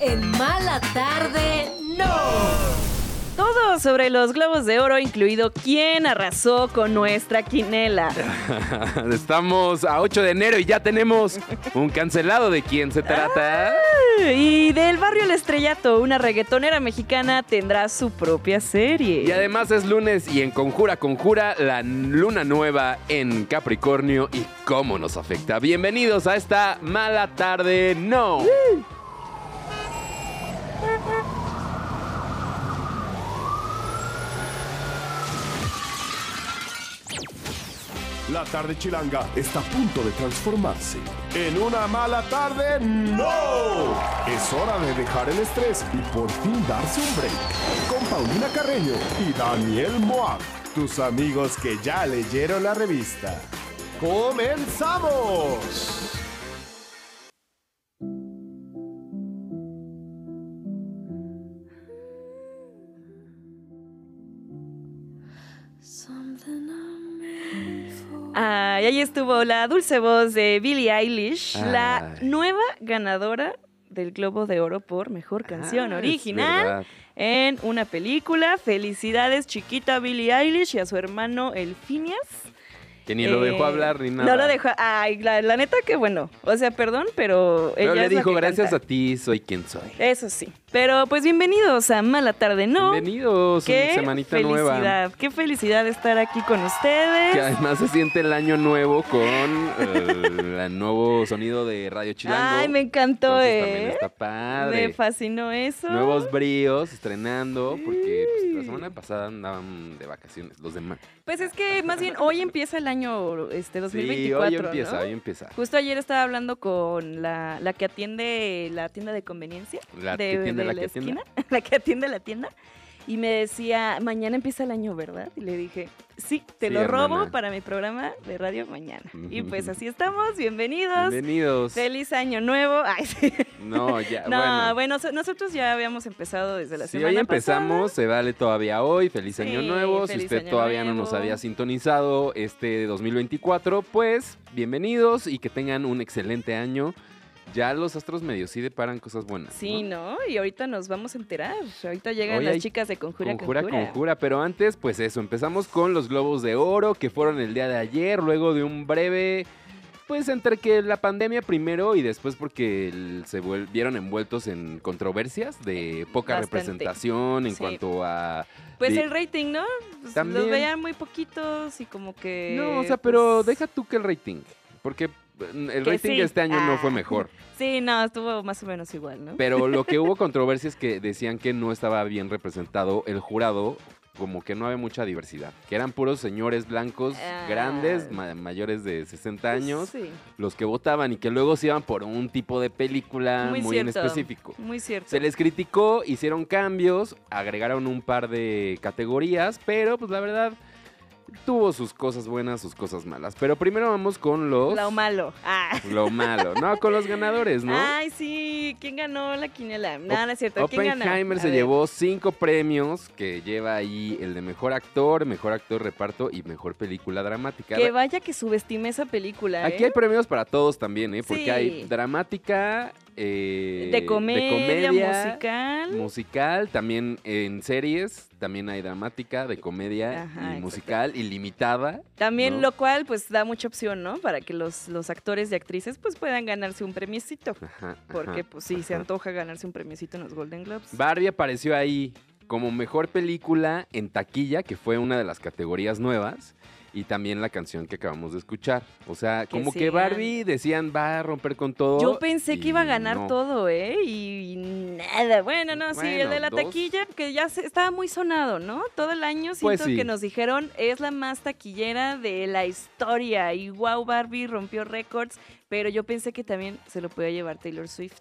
En Mala Tarde, no. Todo sobre los globos de oro, incluido quién arrasó con nuestra quinela. Estamos a 8 de enero y ya tenemos un cancelado de quién se trata. Y del barrio El Estrellato, una reggaetonera mexicana tendrá su propia serie. Y además es lunes y en Conjura Conjura la luna nueva en Capricornio y cómo nos afecta. Bienvenidos a esta mala tarde, no. La tarde chilanga está a punto de transformarse en una mala tarde. ¡No! Es hora de dejar el estrés y por fin darse un break. Con Paulina Carreño y Daniel Moab, tus amigos que ya leyeron la revista. ¡Comenzamos! Ah, y ahí estuvo la dulce voz de Billie Eilish, la nueva ganadora del Globo de Oro por Mejor Canción Ah, es Original en una película. Felicidades, chiquita Billie Eilish y a su hermano El Phineas. Que ni lo dejó Eh, hablar ni nada. No lo dejó. Ay, la, la neta que bueno. O sea, perdón, pero Pero ella le dijo, gracias canta". a ti soy quien soy. Eso sí. Pero pues bienvenidos a Mala Tarde, ¿no? Bienvenidos, Qué semanita felicidad, nueva. qué felicidad estar aquí con ustedes. Que además se siente el año nuevo con eh, el nuevo sonido de Radio Chilango. Ay, me encantó, Entonces también ¿eh? está padre. Me fascinó eso. Nuevos bríos estrenando, porque pues, la semana pasada andaban de vacaciones los demás. Pues es que más bien hoy empieza el año este 2024, sí, hoy empieza, ¿no? hoy empieza. Justo ayer estaba hablando con la, la que atiende la tienda de conveniencia. La de, que de la esquina. La que atiende la tienda. Y me decía, mañana empieza el año, ¿verdad? Y le dije, sí, te Sí, lo robo para mi programa de radio mañana. Y pues así estamos, bienvenidos. Bienvenidos. Feliz año nuevo. Ay, sí. No, ya, No, bueno. bueno, so- nosotros ya habíamos empezado desde la Si semana hoy empezamos, pasada. se vale todavía hoy. Feliz año Sí, nuevo. Si usted todavía no nos había sintonizado este 2024, pues bienvenidos y que tengan un excelente año. Ya los astros medio sí deparan cosas buenas. Sí, ¿no? ¿no? Y ahorita nos vamos a enterar. Ahorita llegan Hoy las chicas de Conjura Conjura, Conjura. conjura, pero antes, pues eso, empezamos con los globos de oro que fueron el día de ayer, luego de un breve, pues entre que la pandemia primero y después porque el- se vieron envueltos en controversias de poca Bastante. representación en Sí. cuanto a... Pues de- el rating, ¿no? Pues También. Los veían muy poquitos y como que... No, o sea, pero pues, deja tú que el rating, porque el Que rating sí. de este año no Ah. fue mejor. Sí, no, estuvo más o menos igual, ¿no? Pero lo que hubo controversia es que decían que no estaba bien representado el jurado, como que no había mucha diversidad, que eran puros señores blancos Ah. grandes, ma- mayores de 60 años, Sí, los que votaban y que luego se iban por un tipo de película muy, muy, en específico. Muy cierto. Se les criticó, hicieron cambios, agregaron un par de categorías, pero pues la verdad tuvo sus cosas buenas, sus cosas malas. Pero primero vamos con los... Lo malo. Ah. Lo malo. No, con los ganadores, ¿no? Ay, sí. ¿Quién ganó la quiniela? No, no es cierto. ¿Quién ganó? Oppenheimer se llevó cinco premios, que lleva ahí el de mejor actor, mejor actor reparto y mejor película dramática. Que vaya que subestime esa película, ¿eh? Aquí hay premios para todos también, ¿eh? Porque Sí. hay dramática, eh, de comedia, musical. musical, también en series, también hay dramática, de comedia Ajá, y exacto. musical, ilimitada. También ¿no? lo cual pues da mucha opción, ¿no? Para que los, los actores y actrices pues puedan ganarse un premiecito. Ajá, Porque ajá, pues sí, se antoja ganarse un premiecito en los Golden Globes. Barbie apareció ahí como mejor película en taquilla, que fue una de las categorías nuevas, y también la canción que acabamos de escuchar. O sea, Que como que. Barbie decían va a romper con todo. Yo pensé que iba a ganar no. todo, ¿eh? Y, y nada. Bueno, no, sí, el de la dos. taquilla, que ya se- estaba muy sonado, ¿no? Todo el año siento Pues sí. que nos dijeron es la más taquillera de la historia. Y wow, Barbie rompió récords. Pero yo pensé que también se lo podía llevar Taylor Swift.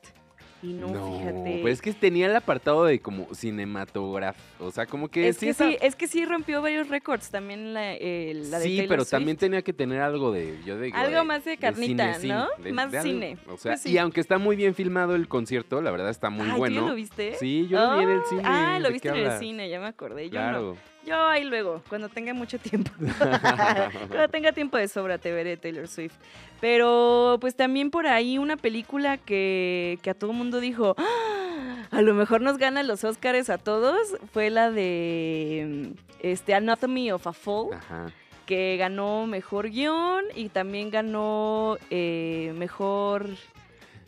Y no, fíjate. Pues es que tenía el apartado de como cinematógrafo. O sea, como que es sí que está- sí, es que sí rompió varios récords también la, eh, la de sí, Taylor pero Swift. también tenía que tener algo de, yo digo, Algo más de carnita, cine, ¿no? de- Más de algo. cine. O sea, Pues sí. y aunque está muy bien filmado el concierto, la verdad está muy Ay, ¿tú ya bueno. lo viste? Sí, yo lo vi en el cine. Ah, lo ¿de viste en el cine, ya me acordé. Yo no. Yo ahí luego, cuando tenga mucho tiempo. cuando tenga tiempo de sobra te veré Taylor Swift. Pero pues también por ahí una película que, que a todo mundo dijo, "¡Ah! a lo mejor nos gana los Oscars a todos, fue la de este Anatomy of a Fall, Ajá. que ganó mejor guion y también ganó eh, mejor...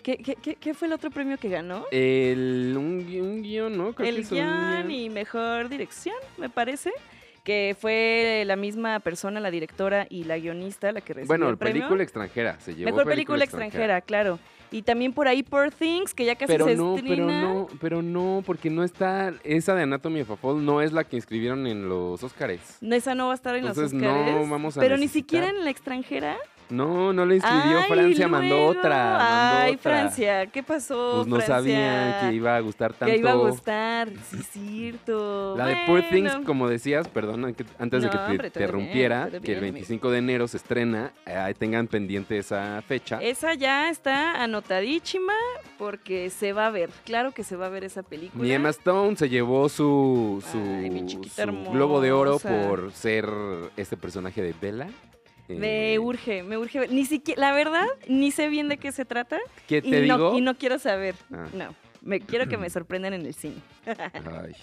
¿Qué, qué, qué- qué fue el otro premio que ganó? El, un, un guion, ¿no? Creo que el un guion y mejor dirección, me parece. Que fue la misma persona, la directora y la guionista, la que recibió Bueno, el premio. película extranjera. Se llevó Mejor película, extranjera, claro. Y también por ahí Poor Things, que ya casi Pero se no, pero no, pero no, porque no está. Esa de Anatomy of a Fall no es la que inscribieron en los Oscars. No, Esa no va a estar en Entonces, los no Oscars. vamos a Pero ni siquiera en la extranjera. No, no la inscribió. Ay, Francia mandó otra. mandó Ay, otra. Francia, ¿qué pasó? Pues no Francia? sabía que iba a gustar tanto. Que iba a gustar, sí, es cierto. La de Poor Things, como decías, perdón, antes de que te hombre, bien, interrumpiera, que el bien, 25 de enero se estrena, eh, tengan pendiente esa fecha. Esa ya está anotadísima porque se va a ver. Claro que se va a ver esa película. Ni Emma Stone se llevó su, su, Ay, su Globo de Oro por ser este personaje de Bella. Me Eh, urge, me urge. Ni siquiera, la verdad, ni sé bien de qué se trata. ¿Qué Y te no, digo? y no quiero saber. Ah. No. Me quiero que me sorprendan en el cine. Ay.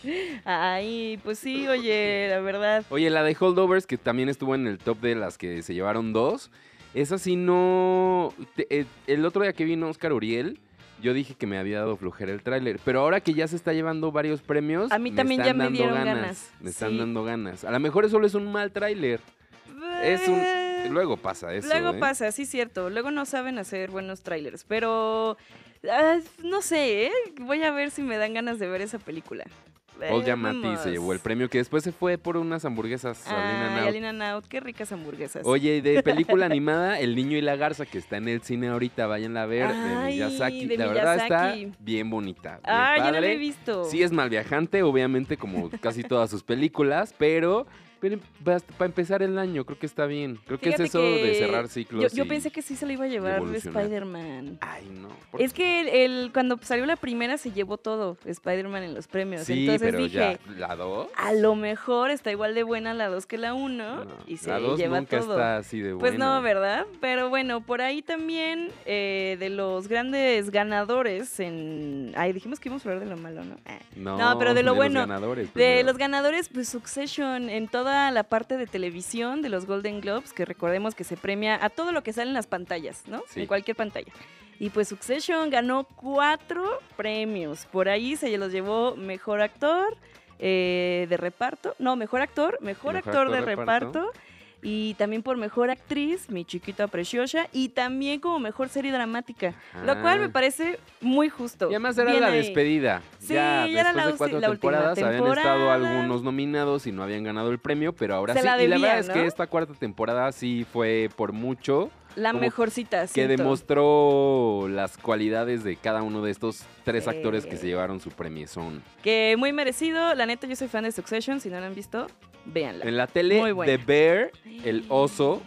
Ay, pues sí, oye, la verdad. Oye, la de Holdovers, que también estuvo en el top de las que se llevaron dos, esa sí no... eh, el otro día que vino Oscar Uriel, yo dije que me había dado flojera el tráiler, pero ahora que ya se está llevando varios premios, A mí también ya están me dando dieron ganas, Me están sí. dando ganas. A lo mejor solo es un mal tráiler. Es un... Luego pasa eso, Luego ¿eh? pasa, sí, cierto. Luego no saben hacer buenos trailers, pero ah, no sé, ¿eh? voy a ver si me dan ganas de ver esa película. Paul Eh, Giamatti se llevó el premio, que después se fue por unas hamburguesas a Lin and Ay, Out. Alina Naut, qué ricas hamburguesas. Oye, y de película animada, El Niño y la Garza, que está en el cine ahorita, vayan a ver, Ay, de Miyazaki. de la verdad está bien bonita. Ah, no la he visto. Sí es mal viajante, obviamente, como casi todas sus películas, pero, para empezar el año, creo que está bien. Creo que es eso de cerrar ciclos. yo pensé que sí se lo iba a llevar. Spider-Man. Ay, no. ¿por Es que el, el- cuando salió la primera se llevó todo Spider-Man en los premios. Sí, Entonces pero dije, ya, ¿la dos? a lo mejor está igual de buena la 2 que la 1 No, y se la dos lleva nunca todo. está así de Pues buena. no, ¿verdad? Pero bueno, por ahí también eh, de los grandes ganadores en... Ay, dijimos que íbamos a hablar de lo malo, ¿no? Ah. No, No, pero de lo bueno, ganadores De los ganadores, pues Succession en toda la parte de televisión de los Golden Globes, que recordemos que se premia a todo lo que sale en las pantallas, ¿no? Sí. En cualquier pantalla. Y pues Succession ganó cuatro premios. Por ahí se los llevó mejor actor eh, de reparto. No, mejor actor, mejor, Mejor actor, de actor de reparto. reparto. Y también por mejor actriz, mi chiquita preciosa. Y también como mejor serie dramática. Lo cual me Ah. parece muy justo. Y además era Bien la ahí. despedida. Sí, ya, ya era después la de cuatro la temporadas habían estado algunos nominados y no habían ganado el premio, pero ahora Se sí. la y la verdad es que esta cuarta temporada sí fue por mucho La mejorcita, que siento. demostró las cualidades de cada uno de estos tres Sí. actores que se llevaron su premiezón. Que muy merecido. La neta, yo soy fan de Succession. Si no la han visto, véanla. En la tele. The Bear, el oso,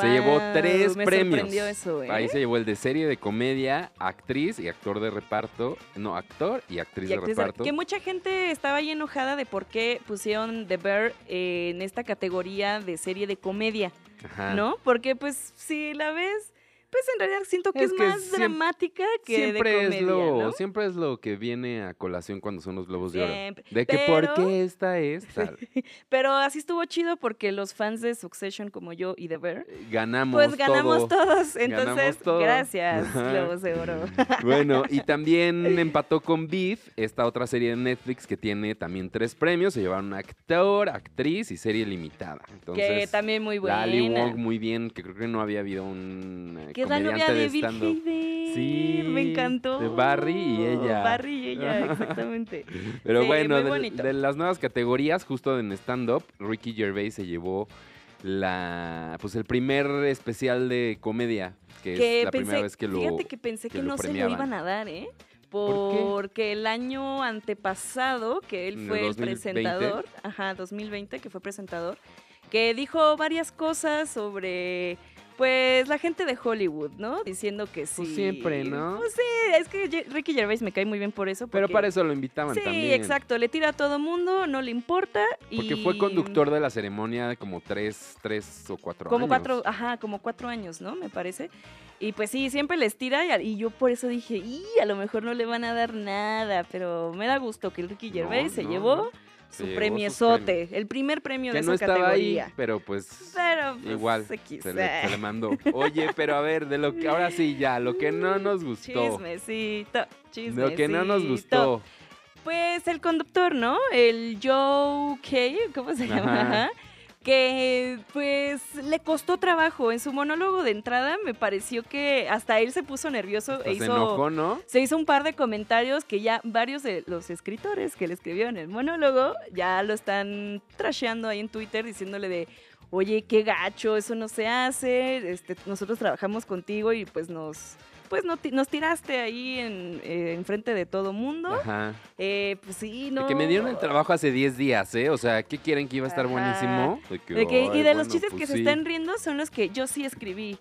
se llevó tres me premios. eso, ¿eh? Ahí se llevó el de serie de comedia, actriz y actor de reparto. No, actor y actriz Y de actriz de- reparto. Que mucha gente estaba ahí enojada de por qué pusieron The Bear en esta categoría de serie de comedia, Ajá. ¿no? Porque pues si la ves, pues en realidad siento que Es es, que más siem- dramática que siempre de comedia, es lo ¿no? siempre es lo que viene a colación cuando son los globos de oro Siempre. de que por qué esta es tal Pero así estuvo chido porque los fans de Succession como yo y The Bear, ganamos pues ganamos todo. todos. Entonces, Ganamos todo. gracias. Globos de Oro. bueno y también empató con Beef esta otra serie de Netflix que tiene también tres premios se llevaron actor actriz y serie limitada entonces que también muy buena. la Ali Wong muy bien que creo que no había habido un eh, Que es la novia de Bill Hader. Sí, me encantó. de Barry y ella. Barry y ella, exactamente. Pero Sí, bueno, de, las nuevas categorías, justo en stand-up, Ricky Gervais se llevó la pues el primer especial de comedia, que, que es la pensé, primera vez que lo fíjate que pensé que no se lo iban a dar, ¿eh? Porque el año antepasado, que él ¿En el fue el 2020? presentador, ajá, 2020, que fue presentador, que dijo varias cosas sobre Pues la gente de Hollywood, ¿no? Diciendo que sí. Pues siempre, ¿no? Pues sí, es que Ricky Gervais me cae muy bien por eso. Pero para eso lo invitaban Sí, también. exacto. Le tira a todo mundo, no le importa. Porque y... fue conductor de la ceremonia de como tres, tres o cuatro Como años. cuatro, ajá, como cuatro años, ¿no? Me parece. Y pues sí, siempre les tira y, yo por eso dije, y a lo mejor no le van a dar nada, pero me da gusto que el Ricky No, Gervais se no, llevó no. Su Se sus premiesote, el primer premio Que de no esa estaba categoría. ahí, pero pues Pero pues, igual X, se le, se le mandó. Oye, pero a ver, de lo que ahora sí ya, lo que no nos gustó. Chismecito, chismecito. Lo que no nos gustó. Pues el conductor, ¿no? El Joe Kay, ¿cómo se llama? Ajá. Ajá. Que pues le costó trabajo. En su monólogo de entrada me pareció que hasta él se puso nervioso Hasta e se hizo, enojó, ¿no? se hizo un par de comentarios que ya varios de los escritores que le escribieron el monólogo ya lo están trasheando ahí en Twitter diciéndole de, oye, qué gacho, eso no se hace, este, nosotros trabajamos contigo y pues nos... Pues no nos tiraste ahí en, eh, enfrente de todo mundo. Ajá. Eh, pues sí, no. De que me dieron el trabajo hace 10 días, ¿eh? O sea, ¿qué quieren que iba a estar Ajá. buenísimo? De que, De que- y de los chistes pues que se están riendo son los que yo sí escribí.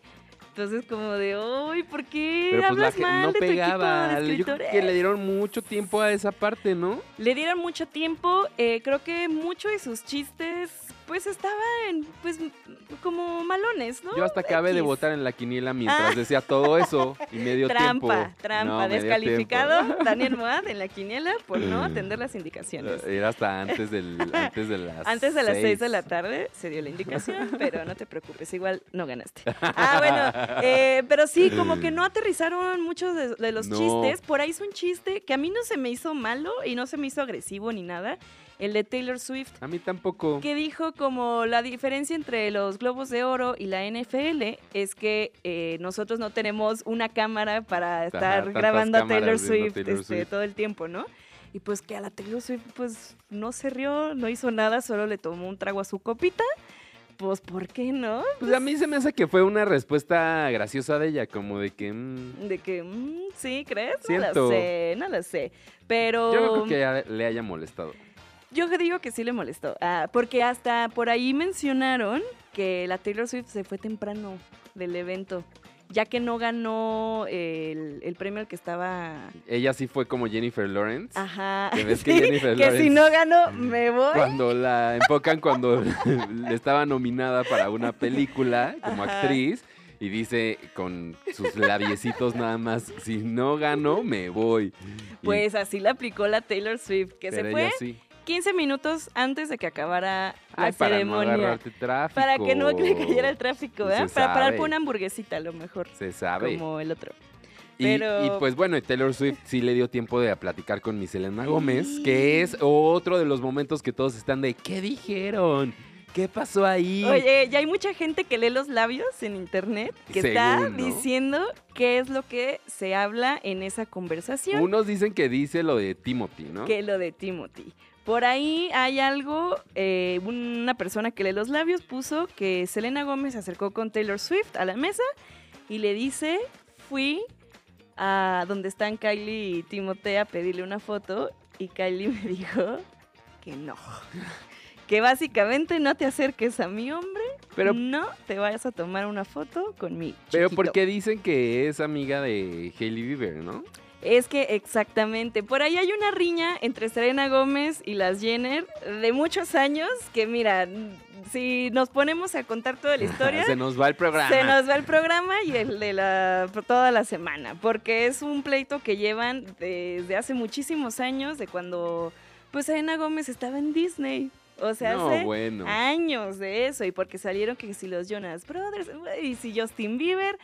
Entonces, como de, uy, ¿por qué Pero pues la hablas mal no de tu pegaba. equipo de Yo creo que le dieron mucho tiempo a esa parte, ¿no? Le dieron mucho tiempo. eh, creo que muchos de sus chistes, pues estaban, pues, como malones, ¿no? Yo hasta acabé de votar en la quiniela mientras Ah. decía todo eso y me dio tiempo. Trampa, trampa, No, descalificado tiempo. Daniel Moad en la quiniela por no atender las indicaciones. Era hasta antes, del, antes de las Antes de las 6 de seis. la tarde se dio la indicación, pero no te preocupes, igual no ganaste. Ah, bueno, eh, pero sí, como que no aterrizaron muchos de, de los No. chistes. Por ahí hizo un chiste que a mí no se me hizo malo y no se me hizo agresivo ni nada. El de Taylor Swift, A mí tampoco. que dijo como la diferencia entre los globos de oro y la NFL es que eh, nosotros no tenemos una cámara para estar grabando a Taylor Swift, Taylor este, Swift. todo el tiempo, ¿no? Y pues que a la Taylor Swift pues no se rió, no hizo nada, solo le tomó un trago a su copita. Pues, ¿por qué no? Pues a mí se me hace que fue una respuesta graciosa de ella, como de que... mm, De que, mm, sí, ¿crees? No lo sé, no lo sé. Pero yo no creo que le haya molestado. Yo digo que sí le molestó. Ah, porque hasta por ahí mencionaron que la Taylor Swift se fue temprano del evento, ya que no ganó el, el premio al que estaba... Ella sí fue como Jennifer Lawrence. Ajá. Que ves que sí, Jennifer que si no ganó, me voy. Cuando la enfocan cuando estaba nominada para una película como Ajá. actriz y dice con sus labiecitos nada más, si no gano, me voy. Y- Pues así la aplicó la Taylor Swift, que se fue sí. 15 minutos antes de que acabara la para ceremonia. para que no le cayera el tráfico, ¿verdad? se Para parar por una hamburguesita a lo mejor, Se sabe. como el otro. Y, Pero- y, pues bueno, Taylor Swift sí le dio tiempo de platicar con Miss Selena Gómez, que es otro de los momentos que todos están de ¿qué dijeron? ¿Qué pasó ahí? Oye, ya hay mucha gente que lee los labios en internet que está diciendo qué es lo que se habla en esa conversación, Unos dicen que dice lo de Timothy, ¿no? que lo de Timothy. Por ahí hay algo, eh, una persona que lee los labios puso que Selena Gómez se acercó con Taylor Swift a la mesa y le dice, fui a donde están Kylie y Timothée a pedirle una foto y Kylie me dijo que no. Que básicamente no te acerques a mi hombre, Pero- no te vayas a tomar una foto con mi Pero porque dicen que es amiga de Hailey Bieber, ¿no? Es que exactamente, por ahí hay una riña entre Serena Gómez y las Jenner de muchos años que mira, si nos ponemos a contar toda la historia, Se nos va el programa. se nos va el programa y el de la toda la semana, porque es un pleito que llevan desde hace muchísimos años, de cuando pues Serena Gómez estaba en Disney. O sea, no, hace bueno. años de eso, y porque salieron que si los Jonas Brothers, y si Justin Bieber,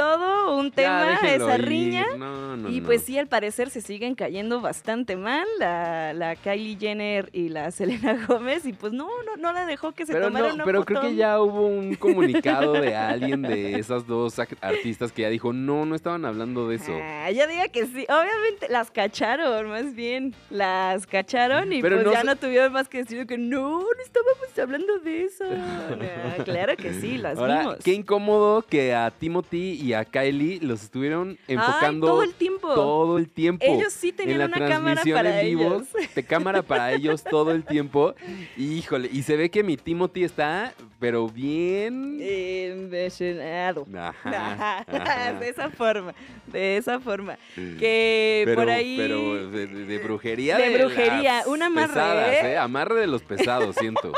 todo un Ya, tema, déjenlo esa ir. riña. No, no, Y no. pues sí, al parecer se siguen cayendo bastante mal la, la Kylie Jenner y la Selena Gómez. Y pues no, no, no la dejó que se Pero, tomara no, una pero foto. creo que ya hubo un comunicado de alguien de esas dos artistas que ya dijo, no, no estaban hablando de eso. Ah, yo diga que sí. Obviamente las cacharon, más bien. Las cacharon y Pero pues ya se- no tuvieron más que decir que no, no estábamos hablando de eso. No, claro que sí, las Ahora, vimos. qué incómodo que a Timothy y a Kylie los estuvieron enfocando Ay, todo el tiempo. todo el tiempo. Ellos sí en tenían la una cámara transmisión para en vivo, ellos. de cámara para ellos todo el tiempo. Híjole, y se ve que mi Timothy está pero bien. Envenenado. Ajá, ajá. de esa forma, de esa forma. Que pero, por ahí... Pero de, de- de brujería. De brujería, las un amarre, pesadas, ¿eh? ¿eh? Amarre de los pesados, siento.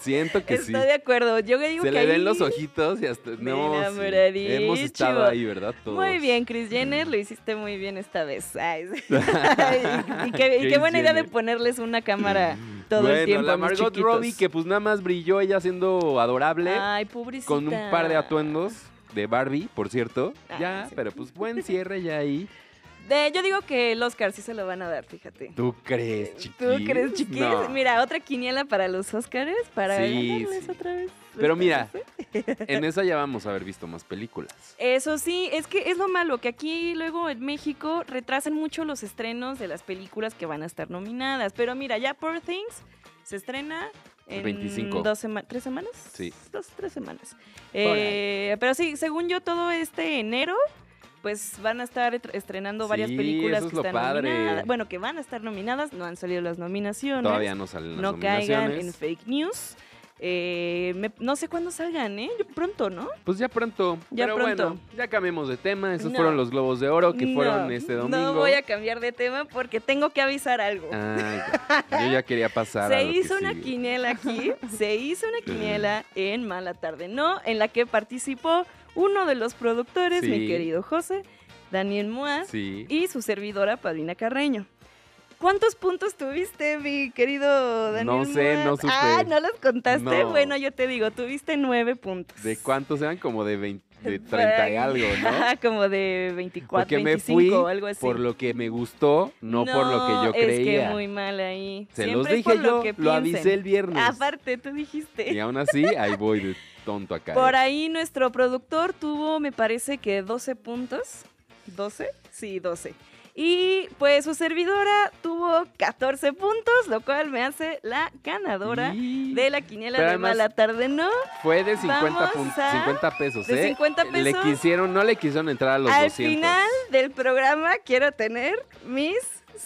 siento que sí. Estoy de acuerdo. Yo digo Se que le ahí... ven los ojitos y hasta. No, sí. Hemos estado ahí, ¿verdad? Todos. Muy bien, Chris Jenner, lo hiciste muy bien esta vez. Ay, y, y qué, y qué Chris buena idea de ponerles una cámara todo bueno, el tiempo. la Margot. Robbie, que pues nada más brilló ella siendo adorable. Ay, pobrecita. con un par de atuendos de Barbie, por cierto. Ah, ya, sí. pero pues buen cierre ya ahí. De- yo digo que el Oscar sí se lo van a dar, fíjate. ¿Tú crees, chiquis? ¿Tú crees, chiquis? No. Mira, otra quiniela para los Oscars para Sí, ganarles sí. otra vez. Pero mira, en esa ya vamos a haber visto más películas. Eso sí, es que es lo malo, que aquí luego en México retrasan mucho los estrenos de las películas que van a estar nominadas. Pero mira, ya Poor Things se estrena en 25. dos sema- ¿tres semanas? Sí. Dos, tres semanas. Eh, pero sí, según yo, todo este enero, pues van a estar estrenando varias películas que están padre. nominadas. Bueno, que van a estar nominadas, no han salido las nominaciones. Todavía no salen las no caigan en nominaciones. fake news. Eh, me- no sé cuándo salgan, ¿eh? Yo- Pronto, ¿no? Pues ya pronto. Ya Pero pronto. bueno, ya cambiemos de tema. Esos No. fueron los Globos de Oro que fueron este domingo. No voy a cambiar de tema porque tengo que avisar algo. Ay. Yo ya quería pasar a se que hizo una sigue. quiniela aquí, se hizo una quiniela en Mala Tarde, ¿no? En la que participó uno de los productores, mi querido José, Daniel Moaz, Sí. y su servidora, Paulina Carreño. ¿Cuántos puntos tuviste, mi querido Daniel No sé, no supe. Ah, ¿no los contaste? No. Bueno, yo te digo, tuviste nueve puntos. ¿De cuántos eran? Como de, 20, de 30 y algo, ¿no? Ajá, Como de 24, Porque me 25, fui algo así. por lo que me gustó, no, por lo que yo creía. Es que muy mal ahí. Se Siempre los dije yo, que lo avisé piensen. el viernes. Aparte, tú dijiste. Y aún así, ahí voy de tonto acá. Por ahí nuestro productor tuvo, me parece que 12 puntos. ¿12? Sí, 12. Y pues su servidora tuvo 14 puntos, lo cual me hace la ganadora Y de la quiniela Pero de Mala Tarde, ¿no? Fue de 50, Vamos puntos, a- 50 pesos, de ¿eh? 50 Le pesos. quisieron, no le quisieron entrar a los Al 200. final del programa quiero tener mis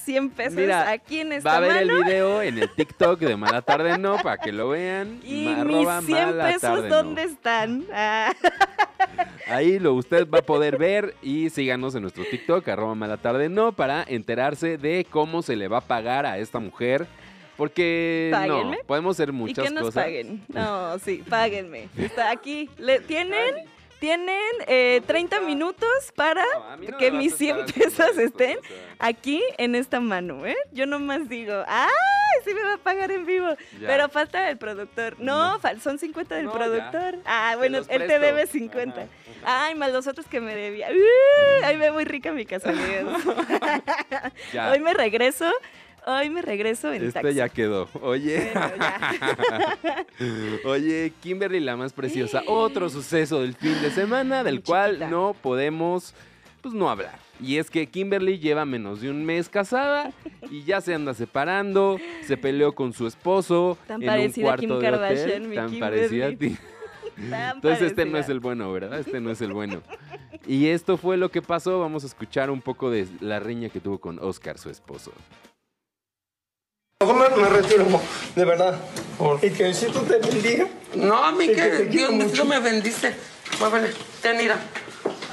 100 pesos Mira, aquí en esta Va a ver mano. el video en el TikTok de Mala Tarde No para que lo vean. Y mis arroba 100 Mala pesos, Tarde No. ¿dónde están? Ah. Ahí lo usted va a poder ver y síganos en nuestro TikTok, arroba Mala Tarde No, para enterarse de cómo se le va a pagar a esta mujer. Porque Páguenme. no, podemos hacer y muchas que nos cosas. paguen. No, sí, páguenme. Está aquí. Le, ¿Tienen? Tienen eh, 30 minutos para No, no que me mis a 100 estar haciendo pesos estén o sea. aquí en esta mano, ¿eh? Yo nomás digo, ¡ay! Sí me va a pagar en vivo. Ya. Pero falta el productor. No, son 50 del ya. productor. Ah, bueno, él te debe 50. Ajá, Ay, más los otros que me debía. ¡Uh! Ahí ve muy rica mi casualidad. Hoy me regreso. Hoy me regreso en Este taxi. ya quedó. Oye. Bueno, ya. Oye, Kimberly la más preciosa. Otro suceso del fin de semana del cual chiquita. no podemos, pues no hablar. Y es que Kimberly lleva menos de un mes casada y ya se anda separando, se peleó con su esposo Tan en un parecida a cuarto Kim de hotel, Kardashian, mi tan Kimberly. parecida a ti. Tan Entonces este no es el bueno, ¿verdad? Este no es el bueno. Y esto fue lo que pasó. Vamos a escuchar un poco de la riña que tuvo con Oscar, su esposo. Mejor me, me retiro, de verdad. Y que Diosito te bendiga. No, a mí que Dios mucho. me bendice. Muévele, ten, mira.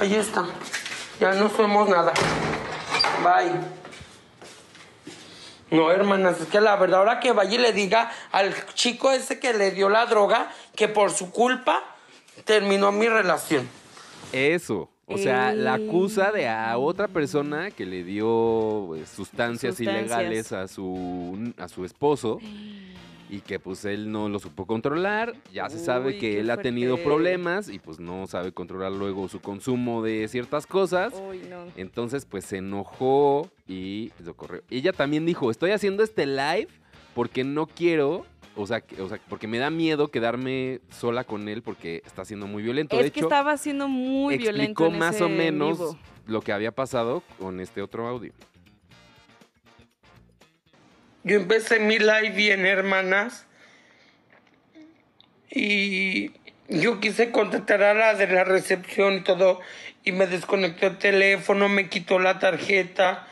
Ahí está. Ya no somos nada. Bye. No, hermanas, es que la verdad, ahora que vaya y le diga al chico ese que le dio la droga que por su culpa terminó mi relación. Eso. O sea, la acusa de a otra persona que le dio pues, sustancias, Sustancias. ilegales a su, a su esposo y que pues él no lo supo controlar. Ya se sabe que él ha tenido problemas y pues no sabe controlar luego su consumo de ciertas cosas. Uy, no. Entonces pues se enojó y lo corrió. Ella también dijo, estoy haciendo este live porque no quiero... O sea, que- o sea, porque me da miedo quedarme sola con él porque está siendo muy violento. Es de que hecho, estaba siendo muy violento. explicó más ese o en menos vivo. lo que había pasado con este otro audio. Yo empecé mi live bien, hermanas. Y yo quise contactar a la de la recepción y todo. Y me desconectó el teléfono, me quitó la tarjeta.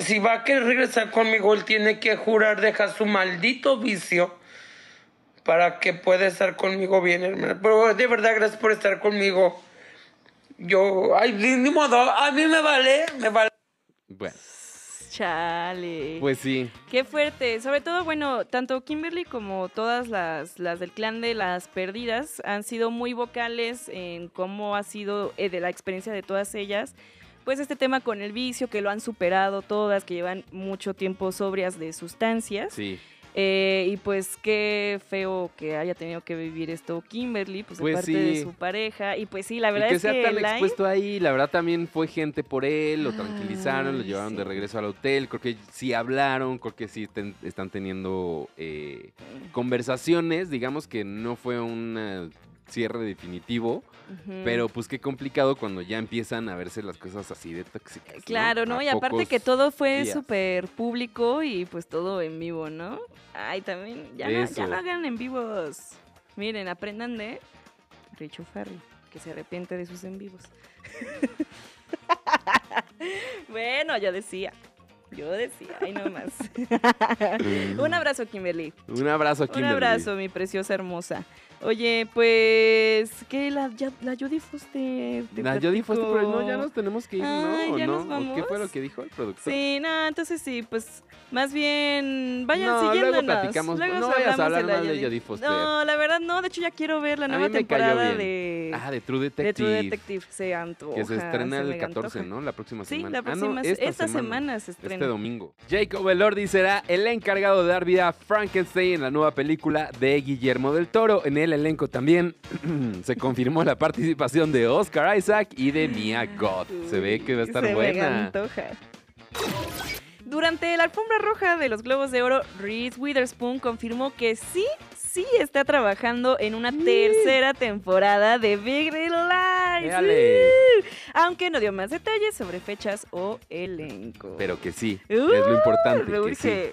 Si va a querer regresar conmigo, él tiene que jurar dejar su maldito vicio. para que pueda estar conmigo bien, hermana. Pero de verdad, gracias por estar conmigo. Yo, ay, ni, ni modo, a mí me vale, me vale. Bueno, Chale. pues sí. Qué fuerte. Sobre todo, bueno, tanto Kimberly como todas las, las del clan de las perdidas han sido muy vocales en cómo ha sido eh, de la experiencia de todas ellas. Pues este tema con el vicio, que lo han superado todas, que llevan mucho tiempo sobrias de sustancias. Sí. Eh, y pues qué feo que haya tenido que vivir esto Kimberly, pues, Pues de parte de sí. su pareja. Y pues sí, la Y verdad que es sea que tan expuesto ahí, la verdad también fue gente por él, lo tranquilizaron, lo llevaron de regreso al hotel, creo que sí hablaron, creo que sí ten- están teniendo eh, conversaciones, digamos que no fue un eh, cierre definitivo, pero pues qué complicado cuando ya empiezan a verse las cosas así de tóxicas. Claro, ¿no? Y aparte que todo fue súper público y pues todo en vivo, ¿no? Ay, también, ya, no, ya no hagan en vivos. Miren, aprendan de Richo Farry, que se arrepiente de sus en vivos. bueno, yo decía, yo decía, ay no más. Un abrazo, Kimberly. Un abrazo, Un Kimberly. abrazo, mi preciosa hermosa. Oye, pues, ¿qué? La, ya- la Jodie Foster. te La Foster, pero no, ya nos tenemos que ir, Ay, ¿no? ¿O ¿ya no? nos ¿O vamos? ¿Qué fue lo que dijo el productor? Sí, no, entonces sí, pues más bien vayan No, luego siguiéndonos. platicamos. Luego No vayas a hablar la mal de Foster. No, la verdad no, de hecho ya quiero ver la nueva temporada de, Ah, de True de Detective. True Detective. Se antoja. Que se estrena se el mega 14, antoja. ¿no? La próxima Sí, semana. la Ah, no, próxima, esta, esta, semana. semana. se estrena. Este domingo. Jacob Elordi será el encargado de dar vida a Frankenstein en la nueva película de Guillermo del Toro. En el elenco también se confirmó la participación de Oscar Isaac y de Mia Goth. Se ve que va a estar se buena. Durante la alfombra roja de los Globos de Oro, Reese Witherspoon confirmó que sí, sí está trabajando en una tercera temporada de Big Little Lies. Uh, Aunque no dio más detalles sobre fechas o elenco. Pero que sí, Uh, es lo importante. que sí.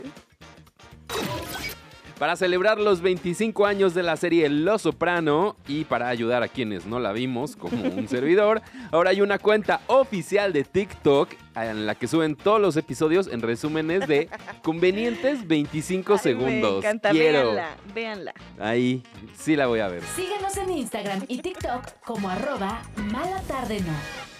Para celebrar los 25 años de la serie Lo Soprano y para ayudar a quienes no la vimos, como un servidor, ahora hay una cuenta oficial de TikTok en la que suben todos los episodios en resúmenes de convenientes 25 Ay, segundos. Me encanta, Quiero. véanla, véanla. Ahí sí la voy a ver. Síguenos en Instagram y TikTok como arroba Mala Tarde No.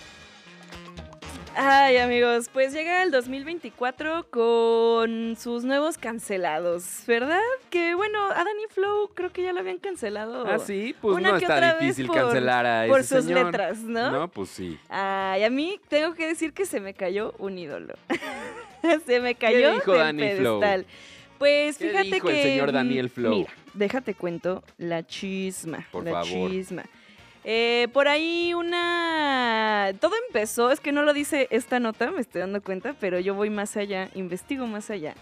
Ay, amigos, pues llega el 2024 con sus nuevos cancelados, ¿verdad? Que bueno, a Danny Flow creo que ya lo habían cancelado. Ah, sí, pues Una no que está otra difícil por- cancelar a por ese sus señor. letras, ¿no? No, pues sí. Ay, a mí tengo que decir que se me cayó un ídolo. se me cayó dijo del Danny Flow? pedestal. Pues ¿Qué fíjate dijo que el señor mm, Daniel Flow? Mira, déjate cuento la chisma, Por la favor. chisma. Eh, por ahí una... Todo empezó, es que no lo dice esta nota, me estoy dando cuenta, pero yo voy más allá, investigo más allá.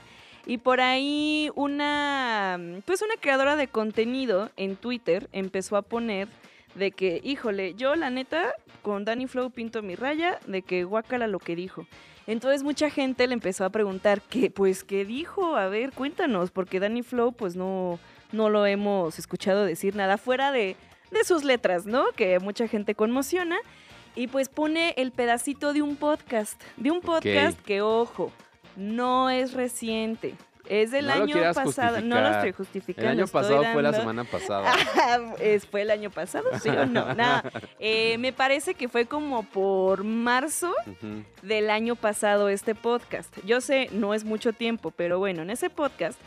Y por ahí una, pues una creadora de contenido en Twitter empezó a poner de que, híjole, yo la neta con Danny Flow pinto mi raya de que guácala lo que dijo. Entonces mucha gente le empezó a preguntar que, pues, ¿qué dijo? A ver, cuéntanos, porque Danny Flow, pues no, no lo hemos escuchado decir nada fuera de, de sus letras, ¿no? Que mucha gente conmociona. Y pues pone el pedacito de un podcast, de un podcast que, ojo, no es reciente. Es del No año pasado. No lo estoy justificando. El año pasado fue la semana pasada. ¿Fue el año pasado? ¿Sí o no? Nada. Eh, me parece que fue como por marzo del año pasado este podcast. Yo sé, no es mucho tiempo, pero bueno, en ese podcast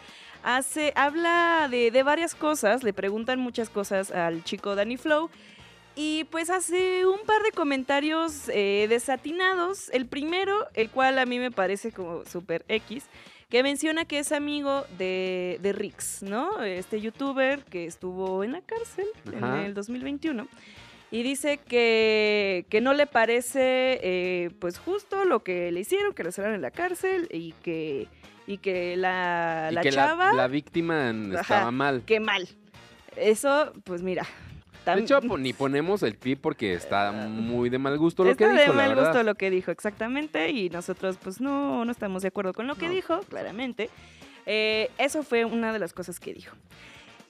hace, habla de, de varias cosas, le preguntan muchas cosas al chico Danny Flow. Y pues hace un par de comentarios eh, desatinados. El primero, el cual a mí me parece como super X, que menciona que es amigo de, de Rix, ¿no? Este youtuber que estuvo en la cárcel Ajá. en el 2021. Y dice que, que no le parece eh, pues justo lo que le hicieron, que lo cerraron en la cárcel y que, y que la, Y la que chava, la, la víctima Ajá. estaba mal. que mal. Eso, pues mira. De hecho, ni ponemos el clip porque está muy de mal gusto lo Está que dijo, de la mal verdad. gusto lo que dijo, exactamente, y nosotros pues no, no estamos de acuerdo con lo que No. dijo, claramente. Eh, eso fue una de las cosas que dijo.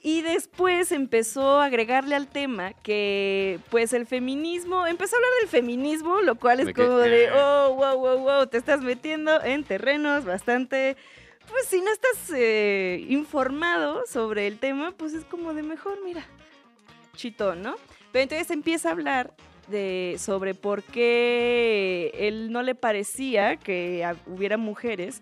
Y después empezó a agregarle al tema que, pues, el feminismo, empezó a hablar del feminismo, lo cual es que, como de, oh, wow, wow, wow, te estás metiendo en terrenos bastante, pues si no estás eh, informado sobre el tema, pues es como de mejor, mira, chitón, ¿no? Pero entonces empieza a hablar de sobre por qué él no le parecía que hubiera mujeres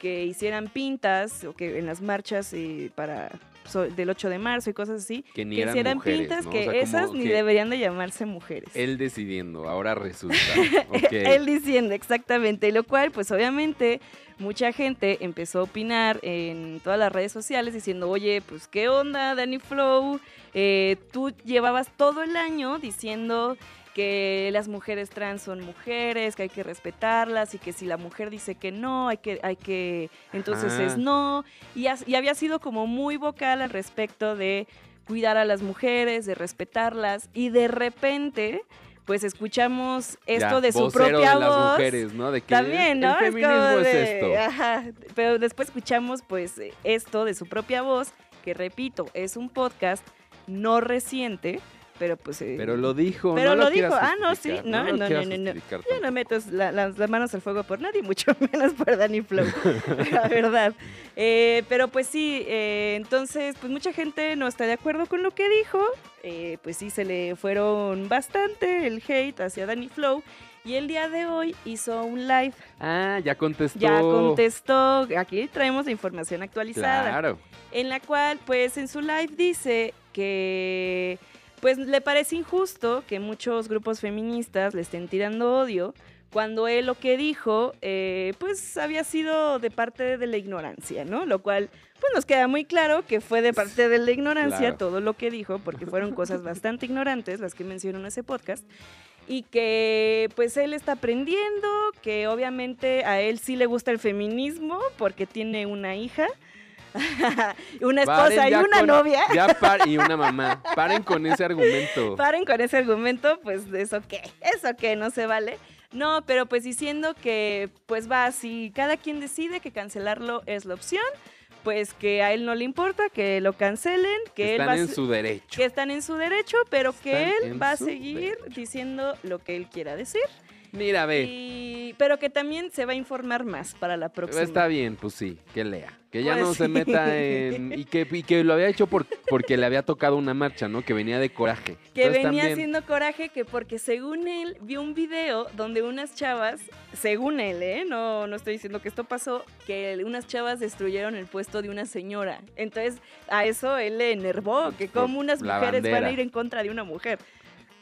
que hicieran pintas o que en las marchas eh, para del 8 de marzo y cosas así, Que ni que eran hicieran mujeres, pintas ¿no? O que sea, esas ni que deberían de llamarse mujeres. Él decidiendo, ahora resulta. Ok. Él diciendo exactamente, lo cual pues obviamente mucha gente empezó a opinar en todas las redes sociales diciendo, oye, pues qué onda, Danny Flow, Eh, tú llevabas todo el año diciendo que las mujeres trans son mujeres, que hay que respetarlas y que si la mujer dice que no, hay que, hay que, entonces es no. Y, y había sido como muy vocal al respecto de cuidar a las mujeres, de respetarlas y de repente pues escuchamos esto Ya, de su propia de las voz. mujeres, ¿no? De que También, ¿no? el Es como feminismo es, esto. Ajá, pero después escuchamos pues esto de su propia voz, que repito, es un podcast no reciente, pero pues... eh, Pero lo dijo, pero no lo dijo, quieras ah, no, sí, no, lo no, no, no, no. justificar Yo no meto la- las, las manos al fuego por nadie, mucho menos por Danny Flow, la verdad. Eh, pero pues sí, eh, entonces, pues mucha gente no está de acuerdo con lo que dijo. eh, pues sí, se le fueron bastante el hate hacia Danny Flow. Y el día de hoy hizo un live. Ah, ya contestó. Ya contestó. Aquí traemos la información actualizada Claro. en la cual pues en su live dice que pues le parece injusto que muchos grupos feministas le estén tirando odio cuando él lo que dijo eh, pues había sido de parte de la ignorancia, ¿no? Lo cual pues nos queda muy claro que fue de parte de la ignorancia Claro. todo lo que dijo porque fueron cosas bastante ignorantes las que mencionó en ese podcast y que pues él está aprendiendo, que obviamente a él sí le gusta el feminismo porque tiene una hija, una esposa y una con- novia. Ya par- y una mamá. Paren con ese argumento. Paren con ese argumento, pues eso qué, eso qué, no se vale. No, pero pues diciendo que pues va, si cada quien decide que cancelarlo es la opción, pues que a él no le importa, que lo cancelen, que él va en su derecho. que están en su derecho, pero que él va a seguir derecho. diciendo lo que él quiera decir. Mira, ve. Y- pero que también se va a informar más para la próxima. Está bien, pues sí, que lea. Que ya Pues no se meta en. Y que, y que lo había hecho por, porque le había tocado una marcha, ¿no? Que venía de coraje. Que Entonces, venía también- haciendo coraje que porque según él vio un video donde unas chavas, según él, ¿eh? no, no estoy diciendo que esto pasó, que unas chavas destruyeron el puesto de una señora. Entonces a eso él le enervó, que como unas mujeres van a ir en contra de una mujer.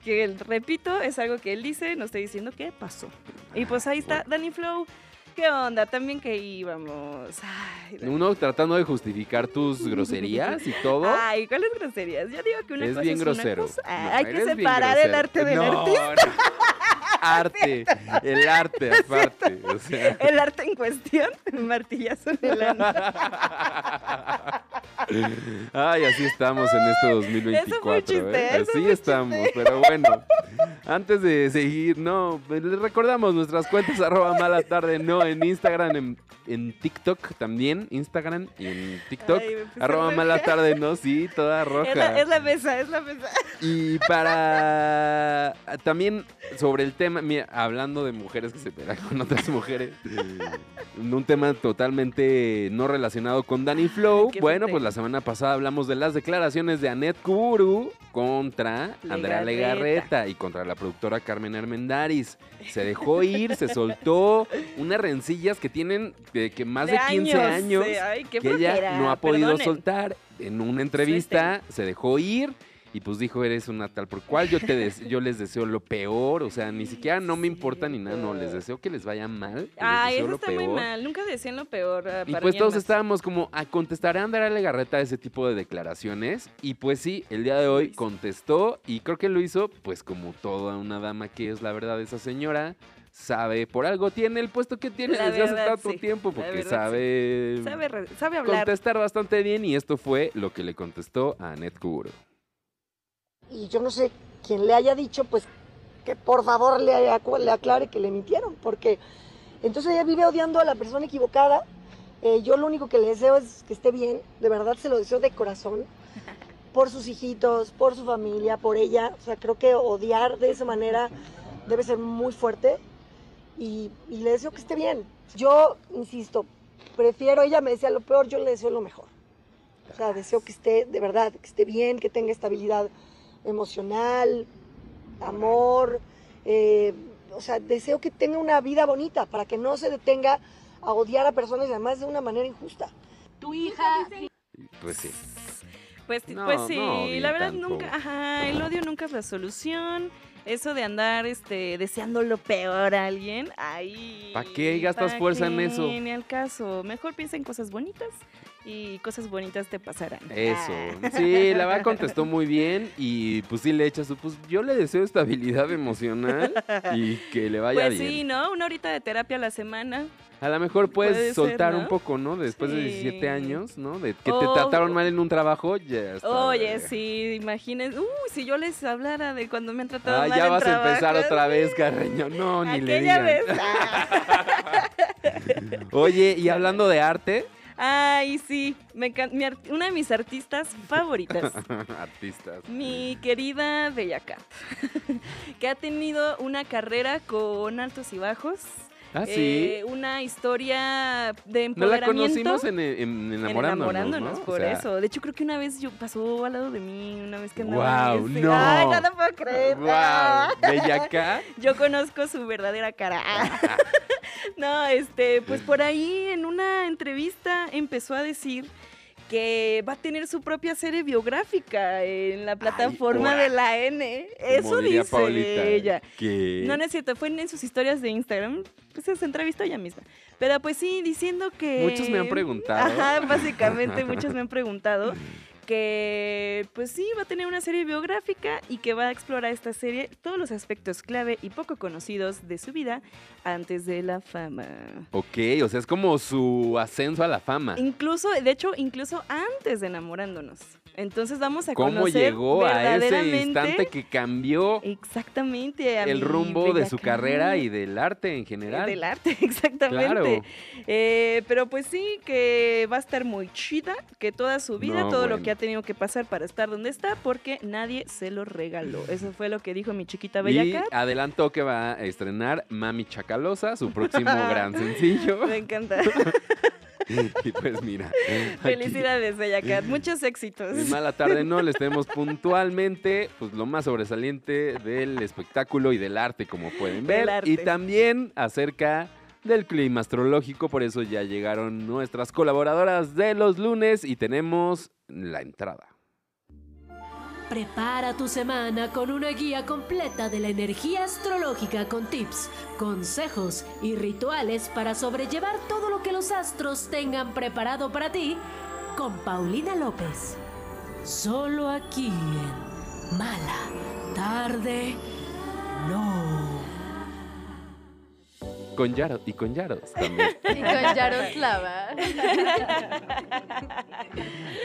Que repito, es algo que él dice, no estoy diciendo que pasó. Y pues ahí está, Danny Flow. ¿Qué onda? También que íbamos. Ay. Uno tratando de justificar tus groserías y todo. Ay, ¿cuáles groserías? Yo digo que una es cosa bien es una grosero. cosa. No, hay que separar el arte del No, artista. no. Arte, el arte aparte. O sea. El arte en cuestión, martillazo en el ano. Ay, así estamos en este 2024. Eso fue chiste, ¿eh? eso Así fue estamos, pero bueno. Antes de seguir, no, pues, les recordamos nuestras cuentas arroba mala tarde, no, en Instagram, en, en TikTok también, Instagram y en TikTok, Ay, arroba mala tarde, no, sí, toda roja. Es la, es la mesa, es la mesa. Y para también sobre el tema, mira, hablando de mujeres que se pegan con otras mujeres, un tema totalmente no relacionado con Danny Flow. Bueno, pues la semana pasada hablamos de las declaraciones de Annette Kuburu contra Andrea Legarreta. Y contra la productora Carmen Armendáriz. Se dejó ir, se soltó unas rencillas que tienen de que más de, 15 años, ay, que ella no ha podido perdonen. soltar en una entrevista, se dejó ir y pues dijo, eres una tal por cual, yo, te des- yo les deseo lo peor, o sea, ni siquiera no me importa ni nada, no, les deseo que les vaya mal, Ay, eso está peor. muy mal. Nunca decían lo peor. ah, Y para pues todos más. estábamos como a contestar a Andrea Legarreta ese tipo de declaraciones. Y pues sí, el día de hoy contestó y creo que lo hizo pues como toda una dama que es la verdad esa señora. Sabe, por algo tiene el puesto que tiene La desde hace tanto sí, tiempo porque verdad, sabe, sabe hablar. contestar bastante bien y esto fue lo que le contestó a Annette Kuburo. Y yo no sé quién le haya dicho, pues que por favor le, aclare que le mintieron, porque entonces ella vive odiando a la persona equivocada. Eh, yo lo único que le deseo es que esté bien, de verdad se lo deseo de corazón, por sus hijitos, por su familia, por ella. O sea, creo que odiar de esa manera debe ser muy fuerte y, y le deseo que esté bien. Yo, insisto, prefiero, ella me decía lo peor, yo le deseo lo mejor. O sea, deseo que esté, de verdad, que esté bien, que tenga estabilidad emocional, amor, eh, o sea, deseo que tenga una vida bonita para que no se detenga a odiar a personas y además de una manera injusta. Tu hija. Pues sí. Pues, No, pues sí, no la verdad tanto. nunca, ajá, el odio nunca es la solución. Eso de andar este, deseando lo peor a alguien, ahí. ¿Pa' qué gastas fuerza en eso? Ni al caso. Mejor piensa en cosas bonitas y cosas bonitas te pasarán. Eso. Ah. Sí, la verdad contestó muy bien y pues sí le echa su pues yo le deseo estabilidad emocional y que le vaya Pues bien. sí, ¿no? Una horita de terapia a la semana. A lo mejor puedes Puede ser, soltar ¿no? un poco, ¿no? Después de Sí. 17 años, ¿no? De que te Oh. trataron mal en un trabajo, ya está. Oye, sí, imagínense. Uy, si yo les hablara de cuando me han tratado Ah, mal ya en vas a empezar otra vez. Carreño. No, ni le Aquella digan. vez. Ah. Oye, y hablando de arte, Ay, sí. Me mi una de mis artistas favoritas. artistas. Mi querida Bella Cat, que ha tenido una carrera con altos y bajos. Ah, sí. eh, una historia de No la empoderamiento. conocimos en, en en enamorándonos, enamorándonos, ¿no? por O sea, eso. De hecho, creo que una vez yo pasó al lado de mí, una vez que andaba. Ese- no. Ay, no lo puedo creer. Wow, Bellacat. Yo conozco su verdadera cara. no, este, pues por ahí en una entrevista empezó a decir que va a tener su propia serie biográfica en la plataforma de la N. Eso dice Paulita, ella. No, no es cierto, fue en sus historias de Instagram. Pues se entrevistó ella misma. Pero pues sí, diciendo que... Muchos me han preguntado. Ajá, básicamente muchos me han preguntado que pues sí, va a tener una serie biográfica y que va a explorar esta serie todos los aspectos clave y poco conocidos de su vida antes de la fama. Ok, o sea, es como su ascenso a la fama. Incluso, de hecho, incluso antes de enamorándonos. Entonces vamos a ¿Cómo conocer llegó a ese instante que cambió Exactamente. el rumbo de su carrera y del arte en general? Del arte, exactamente. Claro. Eh, pero pues sí, que va a estar muy chida, que toda su vida, No, todo lo que ha tenido que pasar para estar donde está, porque nadie se lo regaló. Eso fue lo que dijo mi chiquita Bella Y Cat. adelantó que va a estrenar Mami Chacalosa, su próximo gran sencillo. Me encanta. y pues mira, Felicidades, Bella Cat. Muchos éxitos. Mala Tarde No les tenemos puntualmente pues lo más sobresaliente del espectáculo y del arte, como pueden ver. Y también acerca del clima astrológico, por eso ya llegaron nuestras colaboradoras de los lunes y tenemos la entrada. Prepara tu semana con una guía completa de la energía astrológica con tips, consejos y rituales para sobrellevar todo lo que los astros tengan preparado para ti con Paulina López. Solo aquí en Mala Tarde No. Con Yaro y con Yaros también. Y con Yaroslava.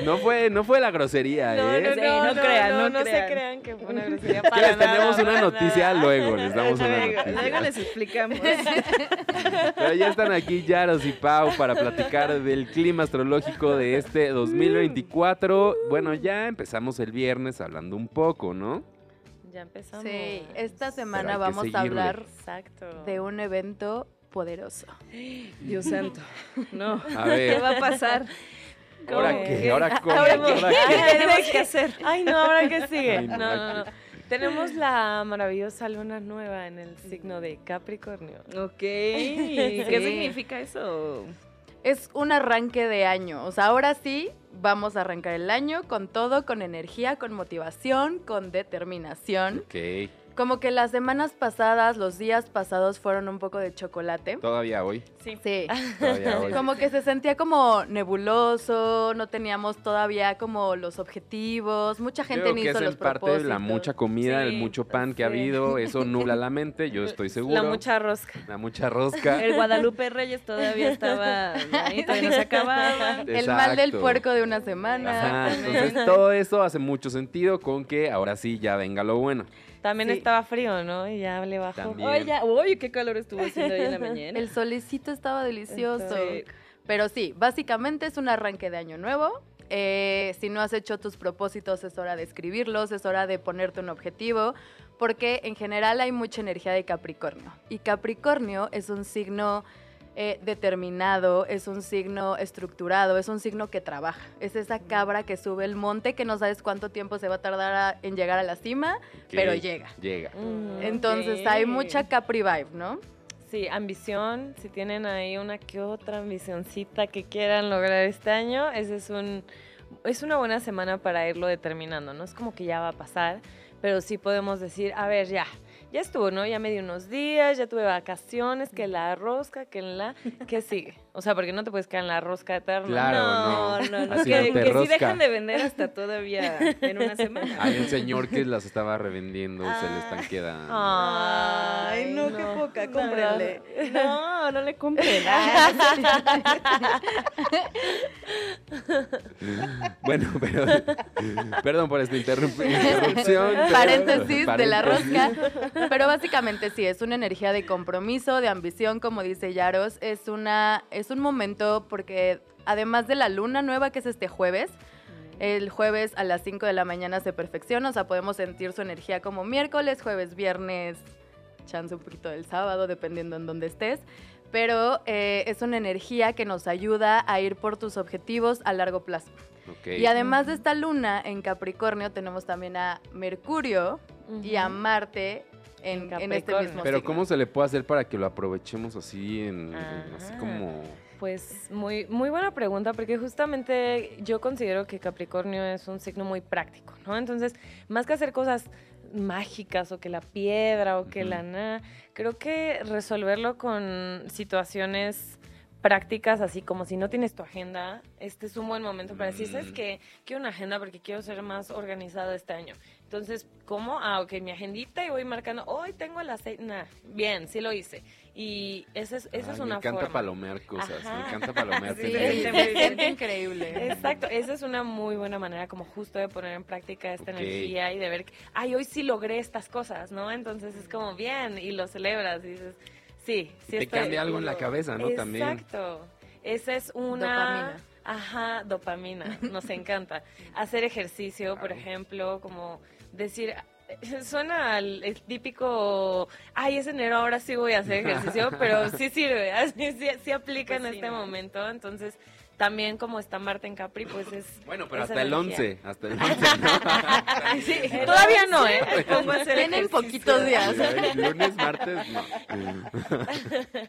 No fue, no fue la grosería, No, ¿eh? no, Sí, no, no no, crean, no, no no se crean. que fue una grosería Que para les nada, tenemos una para noticia nada. luego, les damos una Luego, noticia. luego les explicamos. Pero ya están aquí Yaros y Pau para platicar del clima astrológico de este 2024. Bueno, ya empezamos el viernes hablando un poco, ¿no? Ya empezamos. Sí, esta semana vamos a hablar Exacto. de un evento poderoso. Dios santo. No. A ¿Qué ver, va a pasar? ¿ahora qué? ¿Ahora cómo? Ahora ¿Ahora qué? qué? Ay, tenemos que hacer. Ay, no, ahora qué sigue. Ay, no, no, no, no. Tenemos la maravillosa luna nueva en el signo de Capricornio. Ok. ¿Qué Sí. significa eso? Es un arranque de año. O sea, ahora sí vamos a arrancar el año con todo, con energía, con motivación, con determinación. Como que las semanas pasadas, los días pasados fueron un poco de chocolate. todavía hoy. Sí. Sí. Todavía hoy. Como que se sentía como nebuloso, no teníamos todavía como los objetivos, mucha gente Creo ni que hizo es los en parte propósitos. la mucha comida, el Sí, mucho pan que ha habido, eso nubla la mente, yo estoy seguro. La mucha rosca. La mucha rosca. El Guadalupe Reyes todavía estaba ahí, todavía no se acababa. El mal del puerco de una semana. Ajá, entonces todo eso hace mucho sentido con que ahora sí ya venga lo bueno. También Sí. estaba frío, ¿no? Y ya le bajó. Oye, uy, qué calor estuvo haciendo hoy en la mañana. El solecito estaba delicioso. Sí. Pero sí, básicamente es un arranque de año nuevo. Eh, si no has hecho tus propósitos, es hora de escribirlos, es hora de ponerte un objetivo, porque en general hay mucha energía de Capricornio. Y Capricornio es un signo eh, determinado, es un signo estructurado, es un signo que trabaja. Es esa cabra que sube el monte que no sabes cuánto tiempo se va a tardar a- en llegar a la cima, pero llega. Llega. Entonces hay mucha Capri vibe, ¿no? Sí, ambición. Si tienen ahí una que otra ambicioncita que quieran lograr este año, ese es un es una buena semana para irlo determinando. No es como que ya va a pasar, pero sí podemos decir, a ver, ya, ya estuvo, ¿no? Ya me di unos días, ya tuve vacaciones, que la rosca, que la, ¿qué sigue? O sea, porque no te puedes quedar en la rosca eterna. Claro, No, no. no, no. Así Que, no que sí dejan de vender hasta todavía en una semana. Hay un señor que las estaba revendiendo y se le están quedando. Ay, no, qué poca, no. cómprenle. No, no le compren. Bueno, pero perdón por esta interrup- interrupción. pero- Paréntesis de la rosca. Pero básicamente sí, es una energía de compromiso, de ambición, como dice Yaros. Es, una, es un momento porque además de la luna nueva, que es este jueves, el jueves a las 5 de la mañana se perfecciona, o sea, podemos sentir su energía como miércoles, jueves, viernes, chance un poquito del sábado, dependiendo en dónde estés. Pero eh, es una energía que nos ayuda a ir por tus objetivos a largo plazo. Y además de esta luna en Capricornio, tenemos también a Mercurio y a Marte en, en este Capricornio. mismo Pero signo. ¿cómo se le puede hacer para que lo aprovechemos así en, en- así Ah. como Pues muy, muy buena pregunta, porque justamente yo considero que Capricornio es un signo muy práctico, ¿no? Entonces, más que hacer cosas mágicas o que la piedra o que la nada, creo que resolverlo con situaciones prácticas, así como si no tienes tu agenda, este es un buen momento para decir, ¿sabes Mm. qué? Quiero una agenda porque quiero ser más organizada este año. Entonces, ¿cómo? Ah, ok, mi agendita y voy marcando, hoy tengo las seis, nah, bien, sí lo hice. Y esa es, esa Ay, es me una encanta forma. palomear cosas, me encanta palomear Sí, increíble. Exacto, esa es una muy buena manera como justo de poner en práctica esta energía y de ver, que, ay, hoy sí logré estas cosas, ¿no? Entonces es como bien y lo celebras y dices, sí, sí Te estoy- cambia algo en la cabeza, ¿no? También. Exacto. Esa es una... Dopamina. Ajá, dopamina, nos encanta. Hacer ejercicio, por ejemplo, como decir... Suena al el típico, ay, es enero, ahora sí voy a hacer ejercicio, pero sí sirve, así, sí, sí aplica Pues en sí, este ¿no? momento. Entonces, también como está Marte en Capri, pues es... Bueno, pero hasta el energía. 11, hasta el 11, ¿no? Sí, todavía no, ¿eh? Hacer Tienen poquitos días. Lunes, martes, no.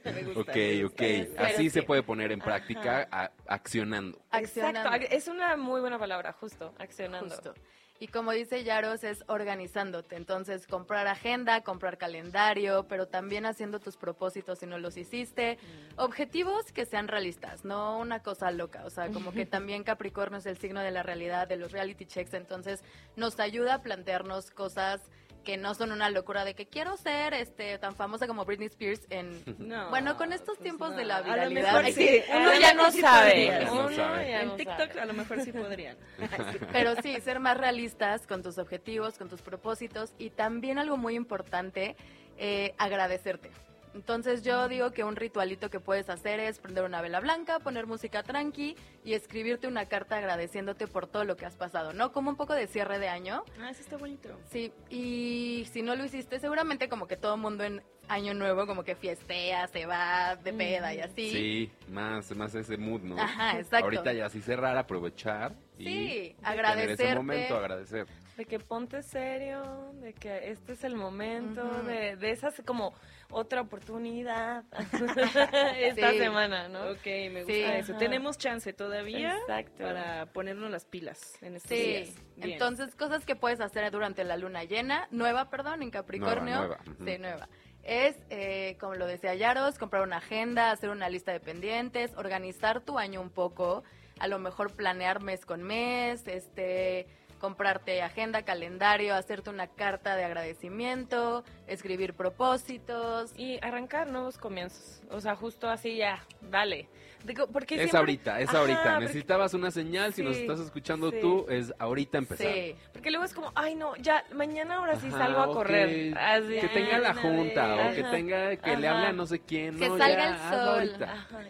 Me gusta. Ok, ok. Pero Así se sí. puede poner en práctica a- accionando. Accionando. Exacto, es una muy buena palabra, justo, accionando. Justo. Y como dice Yaros, es organizándote. Entonces, comprar agenda, comprar calendario, pero también haciendo tus propósitos si no los hiciste. Objetivos que sean realistas, no una cosa loca. O sea, como que también Capricornio es el signo de la realidad, de los reality checks. Entonces, nos ayuda a plantearnos cosas que no son una locura de que quiero ser este tan famosa como Britney Spears en No, bueno con estos pues tiempos no. de la A lo viralidad mejor sí, a Uno ya no sabe. Uno ya En no TikTok sabe. a lo mejor sí podrían. Pero sí, ser más realistas con tus objetivos, con tus propósitos y también algo muy importante, eh, agradecerte. Entonces yo digo que un ritualito que puedes hacer es prender una vela blanca, poner música tranqui y escribirte una carta agradeciéndote por todo lo que has pasado, ¿no? Como un poco de cierre de año. Ah, eso está bonito. Sí, y si no lo hiciste, seguramente como que todo mundo en año nuevo como que fiestea, se va de peda y así. Sí, más, más ese mood, ¿no? Ajá, exacto. Ahorita ya sí cerrar, aprovechar y Sí, tener agradecerte. ese momento, agradecer. De que ponte serio, de que este es el momento, de, de esas como otra oportunidad esta Sí. semana, ¿no? Ok, me gusta Sí. eso. Ajá. Tenemos chance todavía Exacto. para ponernos las pilas en estos Sí, días. Bien. entonces cosas que puedes hacer durante la luna llena, nueva, perdón, en Capricornio. Nueva, nueva. Sí, nueva. Es, eh, como lo decía Yaros, comprar una agenda, hacer una lista de pendientes, organizar tu año un poco, a lo mejor planear mes con mes, este comprarte agenda, calendario, hacerte una carta de agradecimiento, escribir propósitos. Y arrancar nuevos comienzos. O sea, justo así ya, dale. Digo, porque Es siempre- ahorita, es Ajá, ahorita. porque- Necesitabas una señal, si nos estás escuchando sí. tú, es ahorita empezar. Sí, Porque luego es como, ay no, ya, mañana ahora sí Ajá, salgo a correr. Que, Así. que tenga la junta, o que tenga, que le hable a no sé quién. Que no, salga ya, el sol.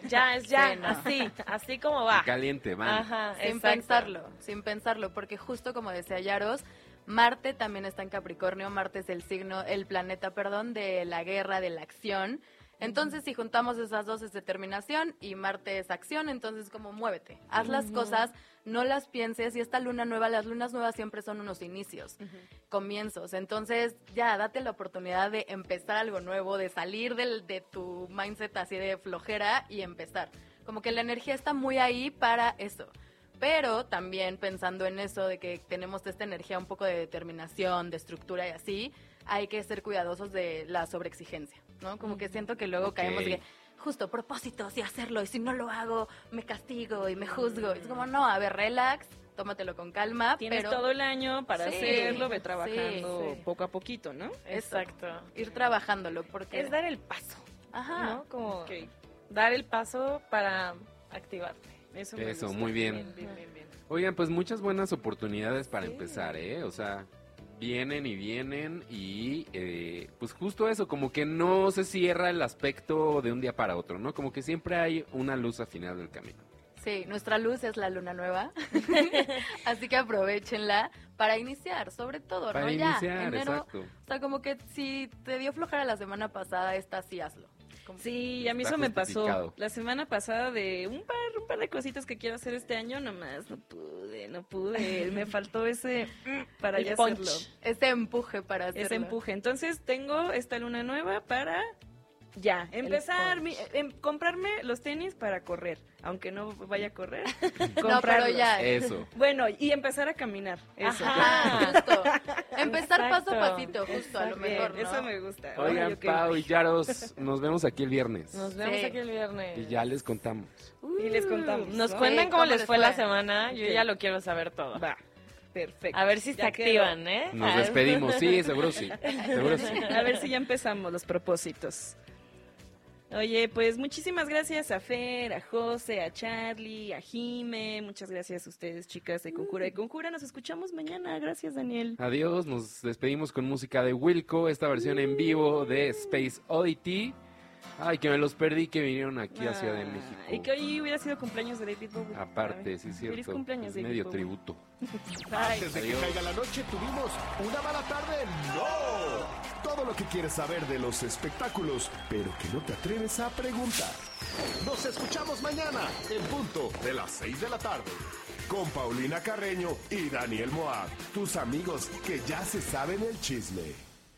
Ya, es ya, Sí, no. así, así como va. Caliente, van. Ajá, sin exacto. pensarlo, sin pensarlo, porque justo como decía Yaros, Marte también está en Capricornio, Marte es el signo, el planeta, perdón, de la guerra, de la acción. Entonces, si juntamos esas dos es determinación y Marte es acción, entonces como muévete, haz las cosas, no las pienses y esta luna nueva, las lunas nuevas siempre son unos inicios, comienzos. Entonces, ya date la oportunidad de empezar algo nuevo, de salir del, de tu mindset así de flojera y empezar. Como que la energía está muy ahí para eso. Pero también pensando en eso de que tenemos esta energía un poco de determinación, de estructura y así, hay que ser cuidadosos de la sobreexigencia, ¿no? Como que siento que luego Ok. caemos de que justo propósitos y hacerlo y si no lo hago me castigo y me juzgo. Es como, no, a ver, relax, tómatelo con calma. Tienes pero todo el año para Sí, hacerlo, ve trabajando sí. poco a poquito, ¿no? Exacto. ir trabajándolo porque... Es dar el paso, Ajá. ¿no? Como dar el paso para activarte. Eso, me Eso, gusta. muy bien. Bien, bien, bien. Oigan, pues muchas buenas oportunidades para empezar, ¿eh? O sea, vienen y vienen y eh, pues justo eso, como que no se cierra el aspecto de un día para otro, ¿no? Como que siempre hay una luz al final del camino. Sí, nuestra luz es la luna nueva. Así que aprovechenla para iniciar, sobre todo, Para ¿no? iniciar, ya, enero. exacto. O sea, como que si te dio flojera la semana pasada, esta sí hazlo. Como- Sí, a mí eso me pasó. La semana pasada de un par, un par de cositas que quiero hacer este año, nomás no pude, no pude. me faltó ese mm, para El ya punch. hacerlo. Ese empuje para hacerlo. Ese empuje. Entonces tengo esta luna nueva para ya empezar, mi- em, comprarme los tenis para correr, aunque no vaya a correr. No, pero comprarlos. ya. Eso. Bueno, y empezar a caminar. Eso. Ajá, justo. Empezar paso a pasito, justo, a lo mejor, ¿no? Eso me gusta. Oigan. Pau y Yaros, nos vemos aquí el viernes. Nos vemos Sí. aquí el viernes. Y ya les contamos. Y les contamos. Nos ¿no? cuentan Sí, cómo cómo les fue la semana. Yo ya lo quiero saber todo. Va. Perfecto. A ver si se quedó. activan, ¿eh? Nos despedimos, sí, seguro sí. Seguro sí. A ver si ya empezamos los propósitos. Oye, pues muchísimas gracias a Fer, a José, a Charlie, a Jime. Muchas gracias a ustedes, chicas de Concura y Concura. Nos escuchamos mañana. Gracias, Daniel. Adiós, nos despedimos con música de Wilco, esta versión en vivo de Space Oddity. Ay, que me los perdí que vinieron aquí a Ciudad de Ah, México. Y que hoy hubiera sido cumpleaños de David Bowie. Aparte, sí es cierto. Feliz cumpleaños, es David medio Bowie. tributo. Antes de que Adiós. caiga la noche tuvimos una mala tarde. ¡No! Todo lo que quieres saber de los espectáculos, pero que no te atreves a preguntar. Nos escuchamos mañana en punto de las 6 de la tarde. Con Paulina Carreño y Daniel Moab, tus amigos que ya se saben el chisme.